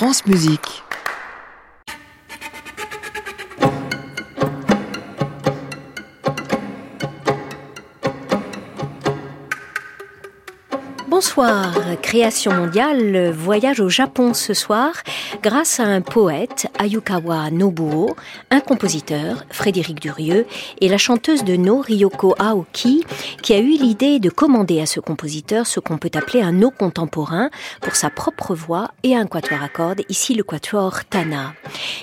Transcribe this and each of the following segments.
France Musique. Bonsoir, Création mondiale voyage au Japon ce soir grâce à un poète, Ayukawa Nobuo, un compositeur, Frédéric Durieux, et la chanteuse de No, Ryoko Aoki, qui a eu l'idée de commander à ce compositeur ce qu'on peut appeler un no contemporain pour sa propre voix et un quatuor à cordes, ici le quatuor Tana.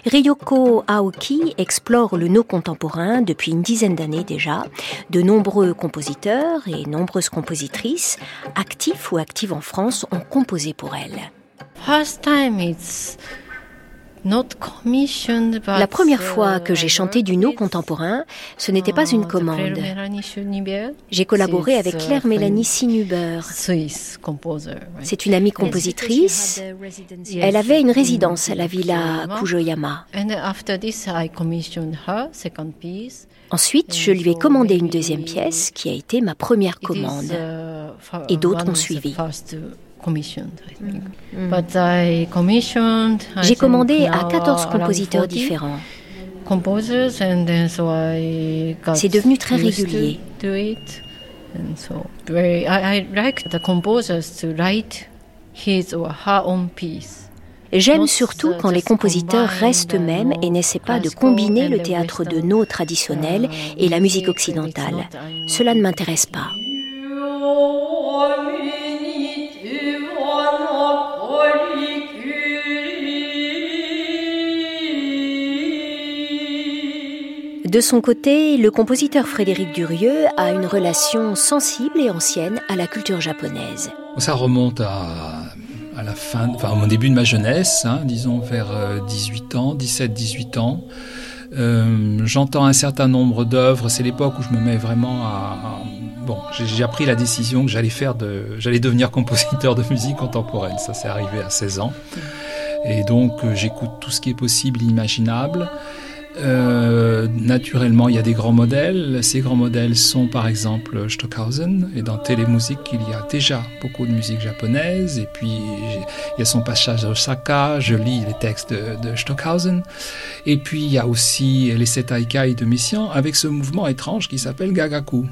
Ryoko Aoki explore le no contemporain depuis une dizaine d'années déjà. De nombreux compositeurs et nombreuses compositrices, actifs ou en France, ont composé pour elle. La première fois que j'ai chanté du no contemporain, ce n'était pas une commande. J'ai collaboré avec Claire Mélanie Sinuber. C'est une amie compositrice. Elle avait une résidence à la villa Kujoyama. Ensuite, je lui ai commandé une deuxième pièce qui a été ma première commande. Et d'autres ont suivi. J'ai commandé à 14 compositeurs différents. C'est devenu très régulier. J'aime surtout quand les compositeurs restent eux-mêmes et n'essaient pas de combiner le théâtre de nos traditionnel et la musique occidentale. Cela ne m'intéresse pas. De son côté, le compositeur Frédéric Durieux a une relation sensible et ancienne à la culture japonaise. Ça remonte à, la fin, enfin au début de ma jeunesse, hein, disons vers 18 euh, ans, 17-18 ans. Euh, j'entends un certain nombre d'œuvres. C'est l'époque où je me mets vraiment à, bon, j'ai pris la décision que j'allais faire de, j'allais devenir compositeur de musique contemporaine. Ça s'est arrivé à 16 ans. Et donc, euh, j'écoute tout ce qui est possible, imaginable. Euh, naturellement, il y a des grands modèles. Ces grands modèles sont par exemple Stockhausen. Et dans Télémusique, il y a déjà beaucoup de musique japonaise. Et puis, il y a son passage à Osaka. Je lis les textes de, Stockhausen. Et puis, il y a aussi les Setaikai de Messiaen avec ce mouvement étrange qui s'appelle Gagaku.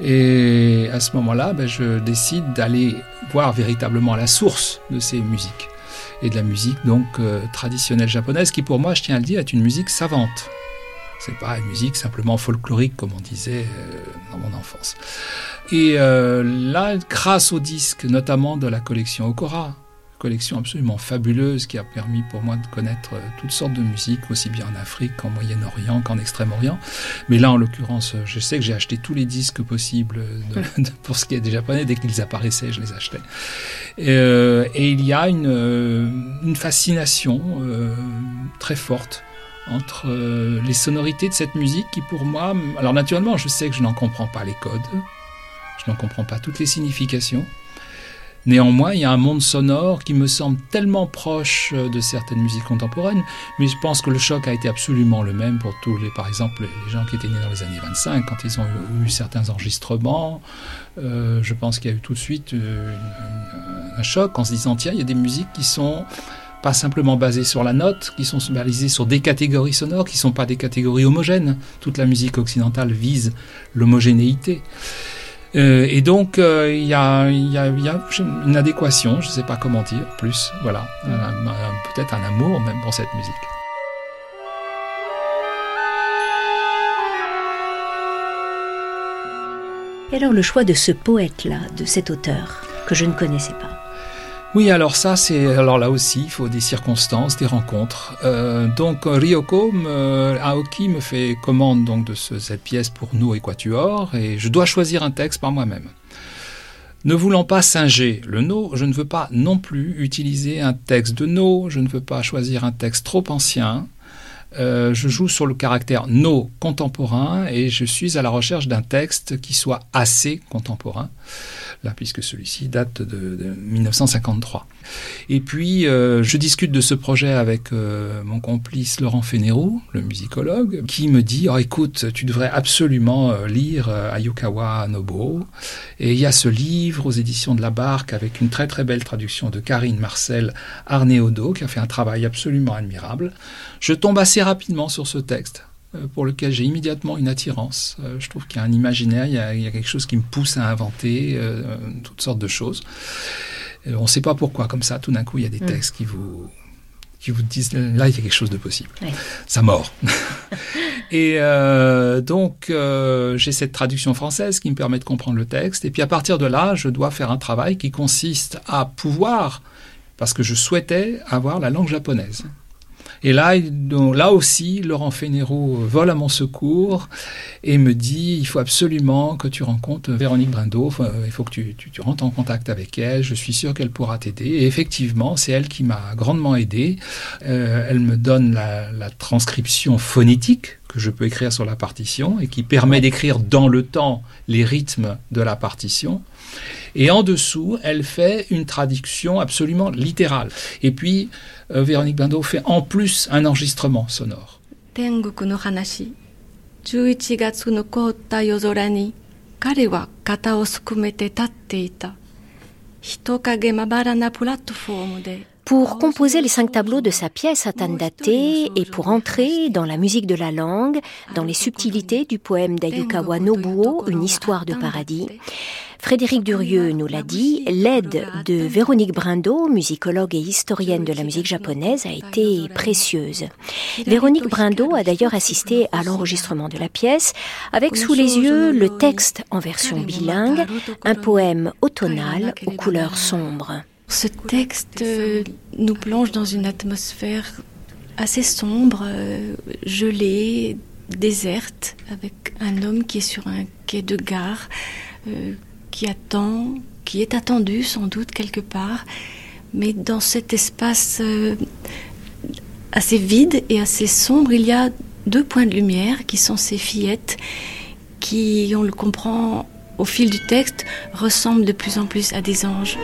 Et à ce moment-là, ben, je décide d'aller voir véritablement la source de ces musiques et de la musique donc euh, traditionnelle japonaise qui pour moi, je tiens à le dire, est une musique savante. C'est pas une musique simplement folklorique comme on disait euh, dans mon enfance. Et euh, là, grâce au disque, notamment de la collection Okora, collection absolument fabuleuse qui a permis pour moi de connaître euh, toutes sortes de musiques, aussi bien en Afrique qu'en Moyen-Orient, qu'en Extrême-Orient. Mais là, en l'occurrence, je sais que j'ai acheté tous les disques possibles pour ce qui est des Japonais. Dès qu'ils apparaissaient, je les achetais. Et, euh, il y a une, euh, une fascination très forte entre les sonorités de cette musique qui pour moi, alors naturellement je sais que je n'en comprends pas les codes, je n'en comprends pas toutes les significations, Néanmoins, il y a un monde sonore qui me semble tellement proche euh, de certaines musiques contemporaines, mais je pense que le choc a été absolument le même pour tous les, par exemple, les gens qui étaient nés dans les années 25, quand ils ont eu, certains enregistrements. Euh, je pense qu'il y a eu tout de suite euh, un choc en se disant, tiens, il y a des musiques qui sont pas simplement basées sur la note, qui sont basées sur des catégories sonores, qui ne sont pas des catégories homogènes. Toute la musique occidentale vise l'homogénéité. Euh, et donc, euh, il y, a, une adéquation, je ne sais pas comment dire, plus, voilà, peut-être un amour même pour cette musique. Et alors le choix de ce poète-là, de cet auteur, que je ne connaissais pas? Oui, alors ça, c'est alors là aussi, il faut des circonstances, des rencontres. Euh, donc Ryoko Aoki me fait commande donc de cette pièce pour nous Quatuor et je dois choisir un texte par moi-même. Ne voulant pas singer le no, je ne veux pas non plus utiliser un texte de no, je ne veux pas choisir un texte trop ancien. Euh, je joue sur le caractère no contemporain et je suis à la recherche d'un texte qui soit assez contemporain là, puisque celui-ci date de, 1953. Et puis, euh, je discute de ce projet avec euh, mon complice Laurent Fénérou, le musicologue, qui me dit oh, écoute, tu devrais absolument lire Ayukawa Nobuo. Et il y a ce livre aux éditions de la Barque avec une très très belle traduction de Karine Marcel Arnéodo, qui a fait un travail absolument admirable. Je tombe assez rapidement sur ce texte euh, pour lequel j'ai immédiatement une attirance. Euh, je trouve qu'il y a un imaginaire, il y a, quelque chose qui me pousse à inventer euh, toutes sortes de choses. on ne sait pas pourquoi, comme ça, tout d'un coup, il y a des mm. textes qui vous qui vous disent là il y a quelque chose de possible. Ça mord. et donc j'ai cette traduction française qui me permet de comprendre le texte. Et puis à partir de là, je dois faire un travail qui consiste à pouvoir, parce que je souhaitais avoir la langue japonaise. Et là, aussi, Laurent Fénéraud vole à mon secours et me dit il faut absolument que tu rencontres Véronique Brindo, il faut que tu, rentres en contact avec elle, je suis sûr qu'elle pourra t'aider. Et effectivement, c'est elle qui m'a grandement aidé. Euh, elle me donne la transcription phonétique que je peux écrire sur la partition et qui permet d'écrire dans le temps les rythmes de la partition. Et en dessous, elle fait une traduction absolument littérale. Et puis, euh, Véronique Bindo fait en plus un enregistrement sonore. Pour composer les cinq tableaux de sa pièce Atandate et pour entrer dans la musique de la langue, dans les subtilités du poème d'Ayukawa Nobuo, Une histoire de paradis, Frédéric Durieux nous l'a dit, l'aide de Véronique Brindo, musicologue et historienne de la musique japonaise, a été précieuse. Véronique Brindo a d'ailleurs assisté à l'enregistrement de la pièce, avec sous les yeux le texte en version bilingue, un poème automnal aux couleurs sombres. Ce texte euh, nous plonge dans une atmosphère assez sombre, euh, gelée, déserte, avec un homme qui est sur un quai de gare, euh, qui attend, qui est attendu sans doute quelque part, mais dans cet espace euh, assez vide et assez sombre, il y a deux points de lumière qui sont ces fillettes qui, on le comprend au fil du texte, ressemblent de plus en plus à des anges.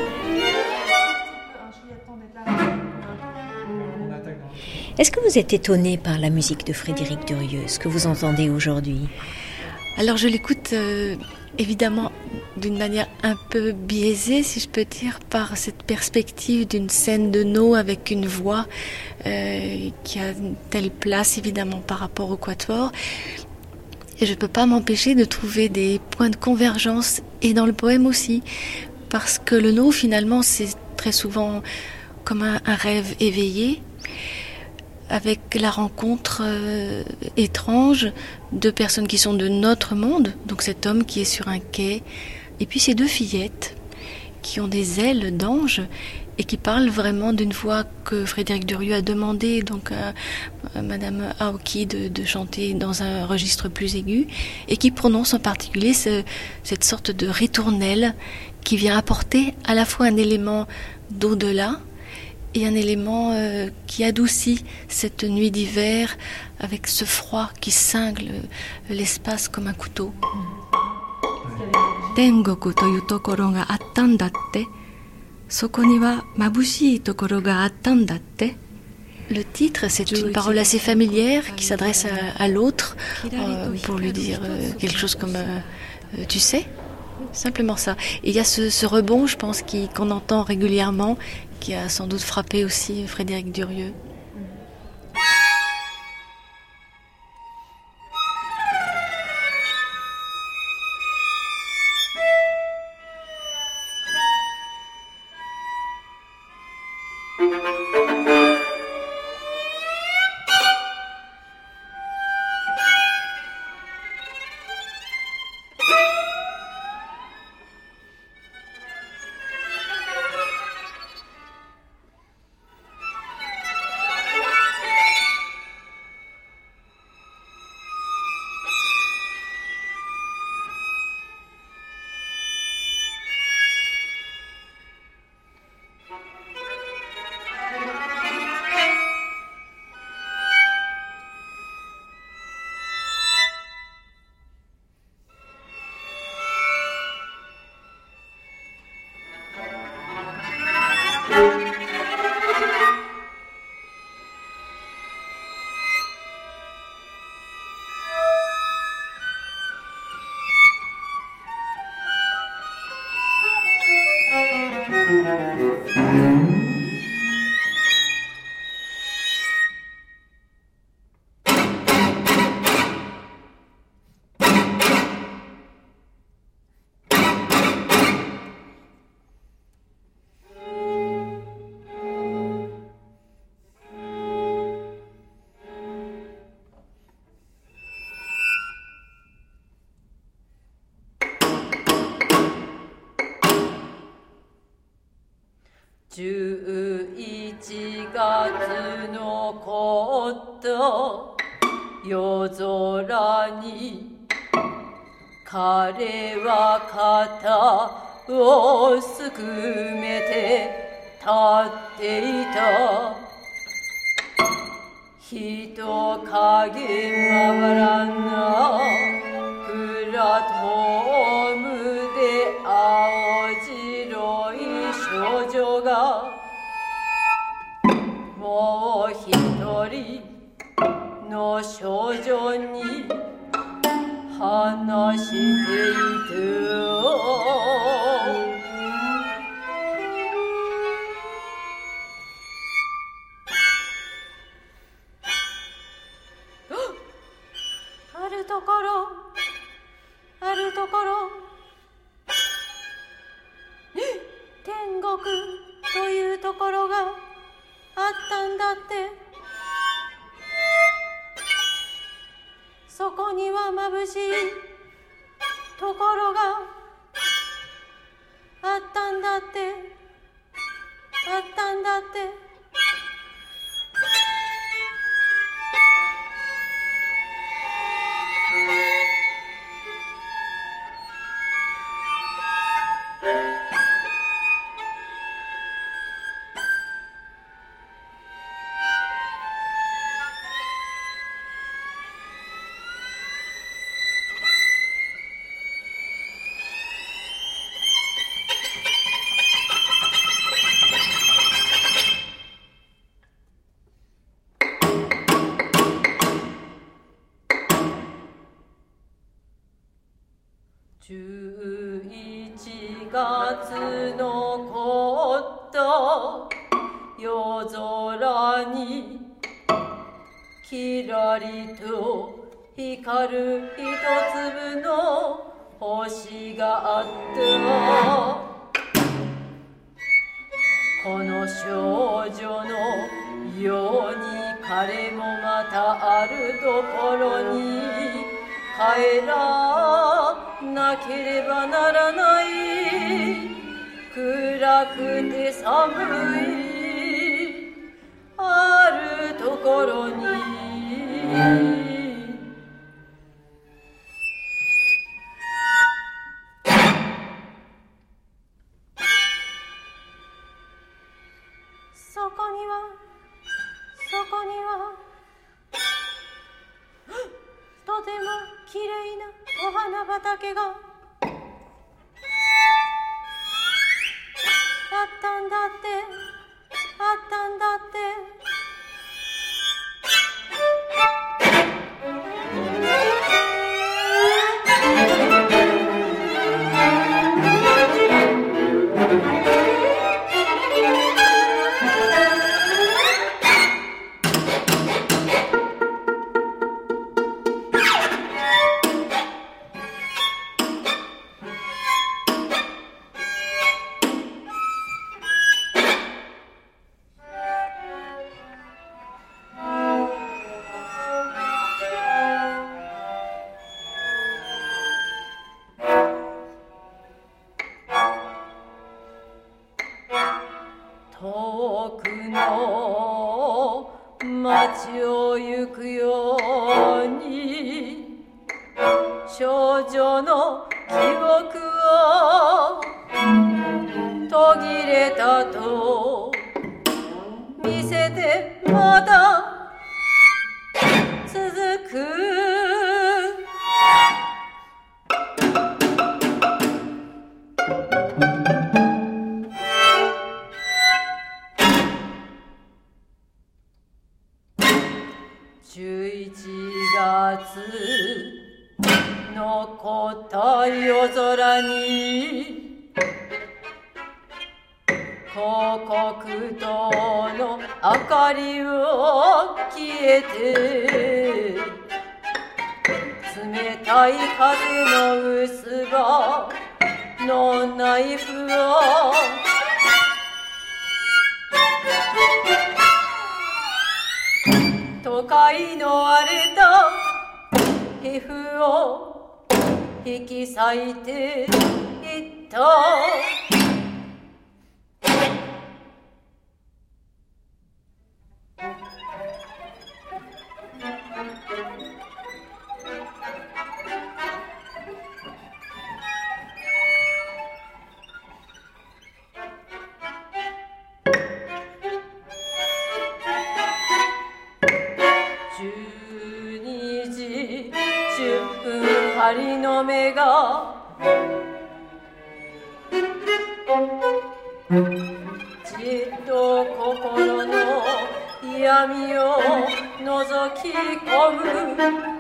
Est-ce que vous êtes étonné par la musique de Frédéric Durieux, ce que vous entendez aujourd'hui? Alors je l'écoute euh, évidemment d'une manière un peu biaisée, si je peux dire, par cette perspective d'une scène de No avec une voix euh, qui a une telle place évidemment par rapport au quatuor. Et je ne peux pas m'empêcher de trouver des points de convergence et dans le poème aussi, parce que le No finalement c'est très souvent comme un rêve éveillé avec la rencontre euh, étrange de personnes qui sont de notre monde, donc cet homme qui est sur un quai, et puis ces deux fillettes qui ont des ailes d'ange et qui parlent vraiment d'une voix que Frédéric Durieux a demandé donc à, Madame Aoki de, chanter dans un registre plus aigu et qui prononce en particulier cette sorte de ritournelle qui vient apporter à la fois un élément d'au-delà et un élément euh, qui adoucit cette nuit d'hiver avec ce froid qui cingle l'espace comme un couteau. Tengoku toyu tokoro ga attan datte. Soko ni wa mabushii tokoro ga attan datte. Le titre, c'est une parole assez familière qui s'adresse à, l'autre euh, pour lui dire euh, quelque chose comme tu sais, simplement ça. Et il y a ce, ce rebond, je pense, qu'on entend régulièrement qui a sans doute frappé aussi Frédéric Durieux. 11月のこと夜空に彼は肩をすくめて立っていた。人影まばらなプラトーもう一人の少女に話していたところ。あるところ。天国というところがたんだって。そこには眩しいところがあったんだって。あったんだって。光る一粒の星があったこの少女のように彼もまたあるところに帰らなければならない。暗くて寒いあるところに。そこにはそこにはとてもきれいなお花畑があったんだって。の街を行くように。少女の消えて冷たい風の薄葉のナイフを都会の荒れた皮膚を引き裂いていった。じっと心の闇を覗き込む。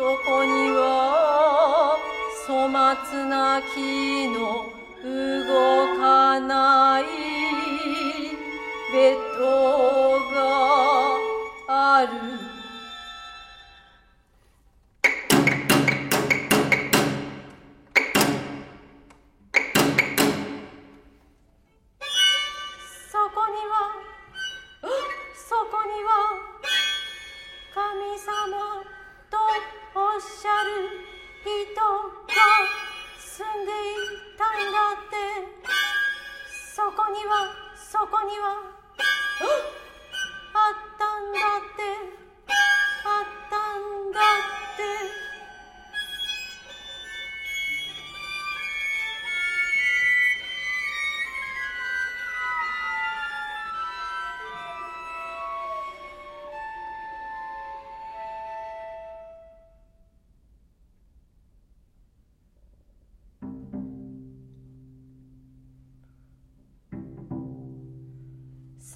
そこには粗末な木の動かないベッドがある。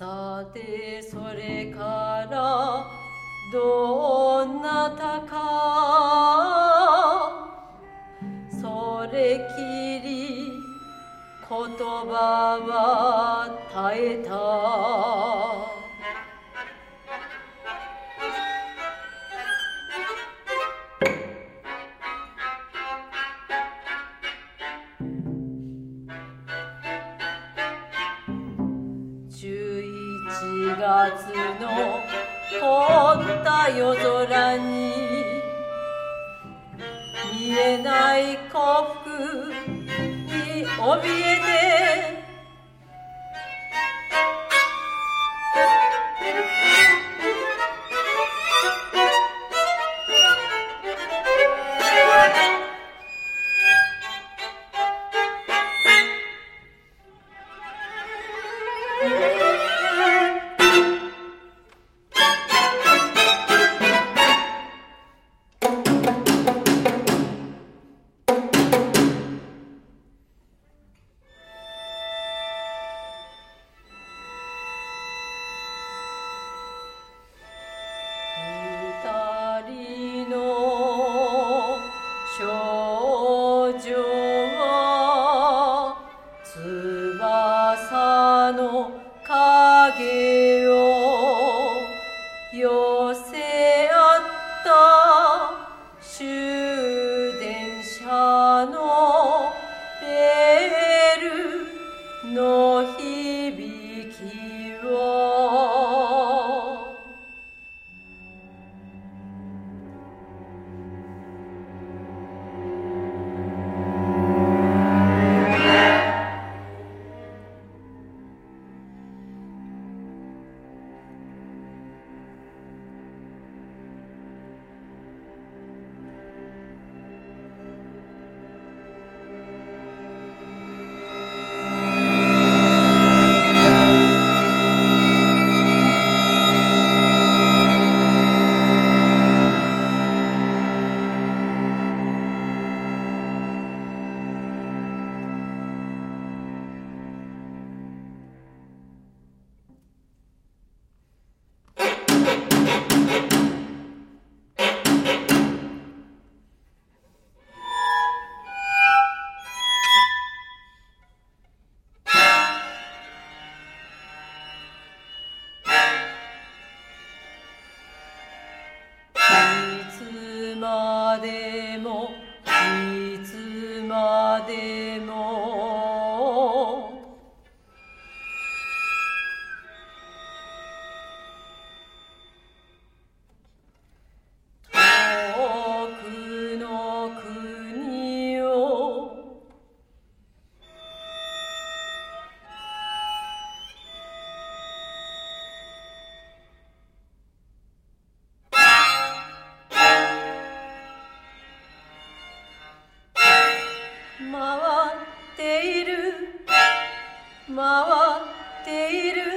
さてそれからどなたか。それきり言葉は絶えた。夜空に見えない幸福に怯えてている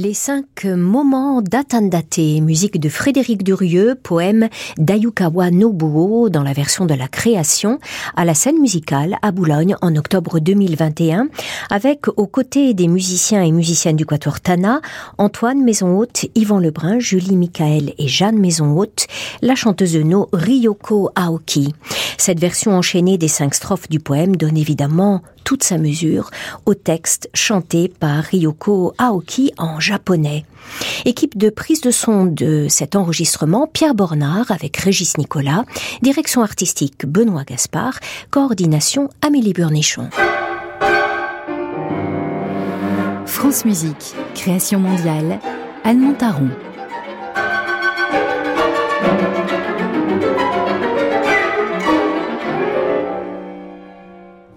Les cinq moments d'Atandate, musique de Frédéric Durieux, poème d'Ayukawa Nobuo dans la version de la création à la scène musicale à Boulogne en octobre 2021 avec aux côtés des musiciens et musiciennes du Quatuor Tana, Antoine Maison-Haute, Yvan Lebrun, Julie Michael et Jeanne Maison-Haute, la chanteuse No Ryoko Aoki. Cette version enchaînée des cinq strophes du poème donne évidemment toute sa mesure au texte chanté par Ryoko Aoki en japonais. Équipe de prise de son de cet enregistrement, Pierre Bornard avec Régis Nicolas, direction artistique Benoît Gaspard, coordination Amélie Burnichon. France Musique, création mondiale, Anne Montaron.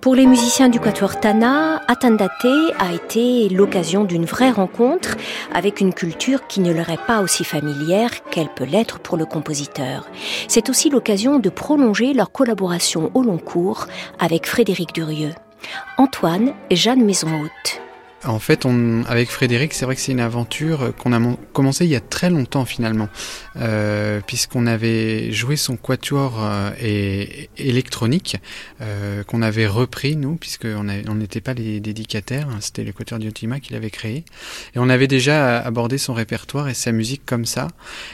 Pour les musiciens du Quatuor Tana, Atandate a été l'occasion d'une vraie rencontre avec une culture qui ne leur est pas aussi familière qu'elle peut l'être pour le compositeur. C'est aussi l'occasion de prolonger leur collaboration au long cours avec Frédéric Durieux. Antoine et Jeanne Maison-Haute. En fait, on, avec Frédéric, c'est vrai que c'est une aventure qu'on a commencé il y a très longtemps finalement, euh, puisqu'on avait joué son quatuor euh, électronique euh, qu'on avait repris nous, puisqu'on n'était pas les dédicataires, hein, c'était le quatuor d'Iotima qui l'avait créé, et on avait déjà abordé son répertoire et sa musique comme ça.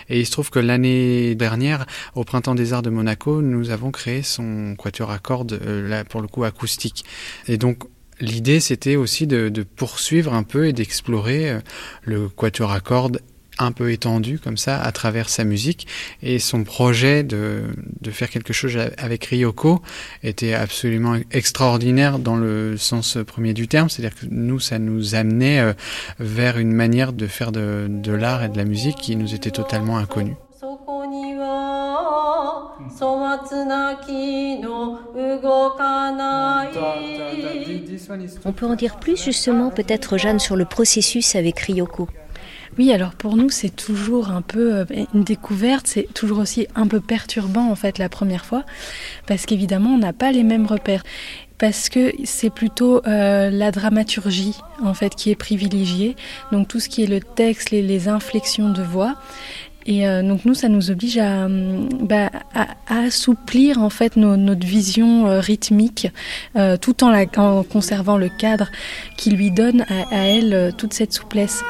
Et il se trouve que l'année dernière, au Printemps des Arts de Monaco, nous avons créé son quatuor à cordes, là pour le coup acoustique. Et donc L'idée, c'était aussi de, poursuivre un peu et d'explorer euh, le quatuor à cordes un peu étendu comme ça à travers sa musique et son projet de, faire quelque chose avec Ryoko était absolument extraordinaire dans le sens premier du terme, c'est-à-dire que nous ça nous amenait euh, vers une manière de faire de l'art et de la musique qui nous était totalement inconnue. On peut en dire plus justement peut-être Jeanne sur le processus avec Ryoko? Oui, alors pour nous, c'est toujours un peu euh, une découverte, c'est toujours aussi un peu perturbant en fait la première fois, parce qu'évidemment, on n'a pas les mêmes repères. Parce que c'est plutôt euh, la dramaturgie en fait qui est privilégiée, donc tout ce qui est le texte, les, les inflexions de voix, et euh, donc nous, ça nous oblige à, bah, à, assouplir en fait notre vision euh, rythmique, euh, tout en, la, en, conservant le cadre qui lui donne à, à elle toute cette souplesse.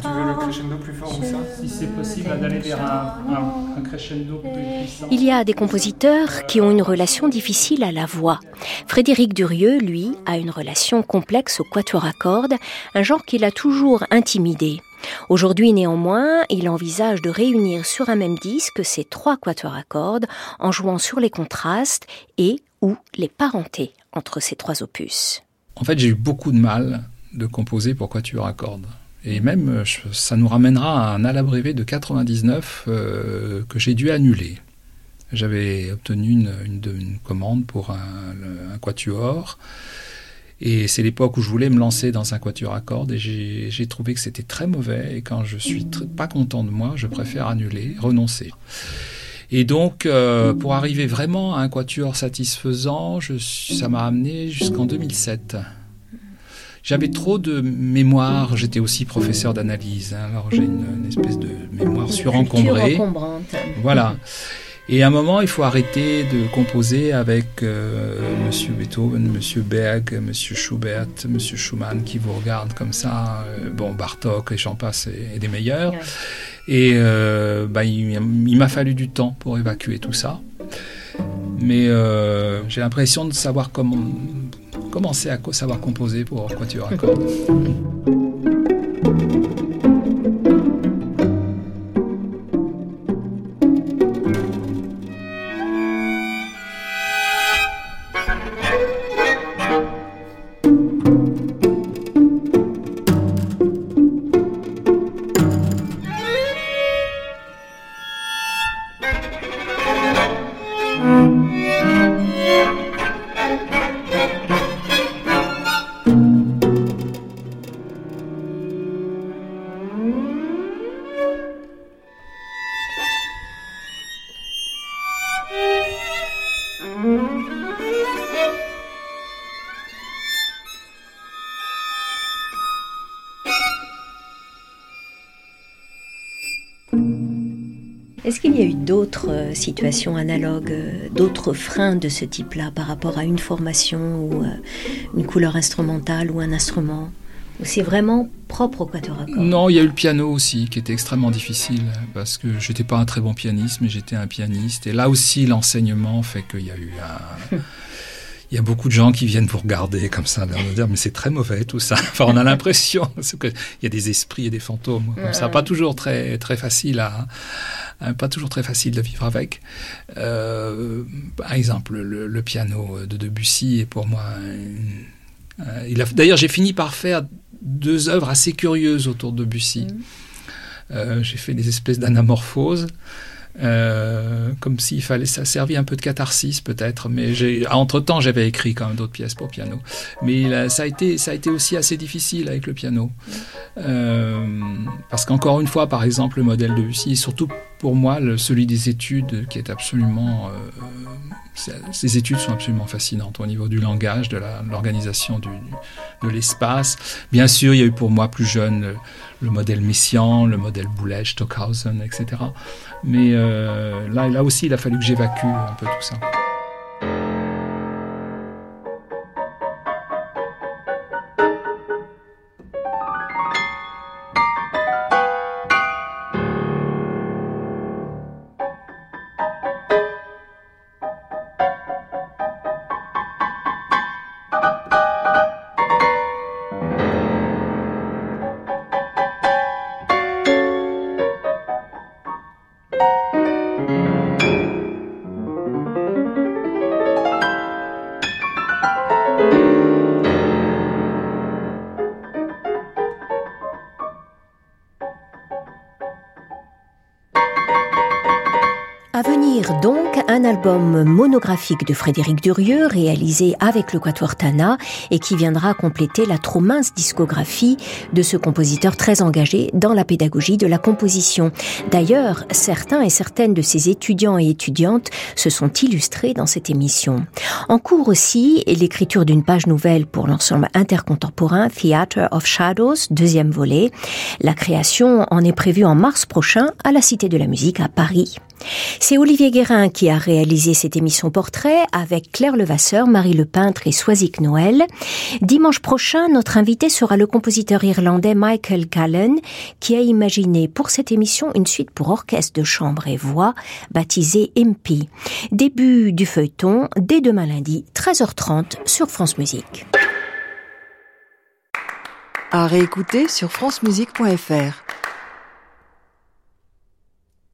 Tu veux le crescendo plus fort ou ça? Si c'est possible d'aller vers un, un, un, crescendo plus puissant. Il y a des compositeurs qui ont une relation difficile à la voix. Frédéric Durieux, lui, a une relation complexe au quatuor à cordes, un genre qui l'a toujours intimidé. Aujourd'hui néanmoins, il envisage de réunir sur un même disque ces trois quatuors à cordes en jouant sur les contrastes et ou les parentés entre ces trois opus. En fait, j'ai eu beaucoup de mal de composer pour quatuor à cordes. Et même, ça nous ramènera à un brevet de 99 euh, que j'ai dû annuler. J'avais obtenu une, commande pour un quatuor et c'est l'époque où je voulais me lancer dans un quatuor à cordes et j'ai trouvé que c'était très mauvais. Et quand je suis pas content de moi, je préfère annuler, renoncer. Et donc, euh, pour arriver vraiment à un quatuor satisfaisant, je, ça m'a amené jusqu'en 2007. J'avais trop de mémoire, j'étais aussi professeur d'analyse, hein. alors j'ai une, une, espèce de mémoire surencombrée. Voilà. Et à un moment, il faut arrêter de composer avec euh, Monsieur Beethoven, Monsieur Berg, Monsieur Schubert, Monsieur Schumann qui vous regardent comme ça. Euh, bon, Bartok et j'en passe et, des meilleurs. Et euh, bah, il, m'a fallu du temps pour évacuer tout ça. Mais j'ai l'impression de savoir comment commencer à savoir composer pour Quatuor à cordes. Est-ce qu'il y a eu d'autres euh, situations analogues, euh, d'autres freins de ce type-là par rapport à une formation ou euh, une couleur instrumentale ou un instrument? Ou c'est vraiment propre au quatuor Non, il y a eu le piano aussi qui était extrêmement difficile parce que j'étais pas un très bon pianiste, mais j'étais un pianiste. Et là aussi, l'enseignement fait qu'il y a eu un. il y a beaucoup de gens qui viennent vous regarder comme ça, de dire mais c'est très mauvais tout ça. Enfin, on a l'impression qu'il y a des esprits et des fantômes comme ça, pas toujours très très facile à, pas toujours très facile de vivre avec. Euh, par exemple, le, piano de Debussy est pour moi. Euh, d'ailleurs, j'ai fini par faire deux œuvres assez curieuses autour de Debussy. Mmh. Euh, j'ai fait des espèces d'anamorphoses. Euh, comme s'il fallait, ça servait un peu de catharsis peut-être, mais j'ai, entre temps j'avais écrit quand même d'autres pièces pour piano, mais ça a été, ça a été aussi assez difficile avec le piano, euh, parce qu'encore une fois, par exemple, le modèle de Lucie, surtout pour moi, celui des études, qui est absolument, euh, ces études sont absolument fascinantes au niveau du langage, de l'organisation de l'espace. Bien sûr, il y a eu pour moi plus jeune le modèle Messiaen, le modèle Boulez, Stockhausen, etc. Mais euh, là, là aussi, il a fallu que j'évacue un peu tout ça. Monographique de Frédéric Durieux réalisé avec le Quatuor Tana et qui viendra compléter la trop mince discographie de ce compositeur très engagé dans la pédagogie de la composition. D'ailleurs, certains et certaines de ses étudiants et étudiantes se sont illustrés dans cette émission. En cours aussi, l'écriture d'une page nouvelle pour l'ensemble intercontemporain Theatre of Shadows, deuxième volet. La création en est prévue en mars prochain à la Cité de la Musique à Paris. C'est Olivier Guérin qui a réalisé cette émission portrait avec Claire Levasseur, Marie Le Peintre et Soisic Noël. Dimanche prochain, notre invité sera le compositeur irlandais Michael Callan qui a imaginé pour cette émission une suite pour orchestre de chambre et voix baptisée MP. Début du feuilleton dès demain lundi, 13h30 sur France Musique. À réécouter sur francemusique.fr.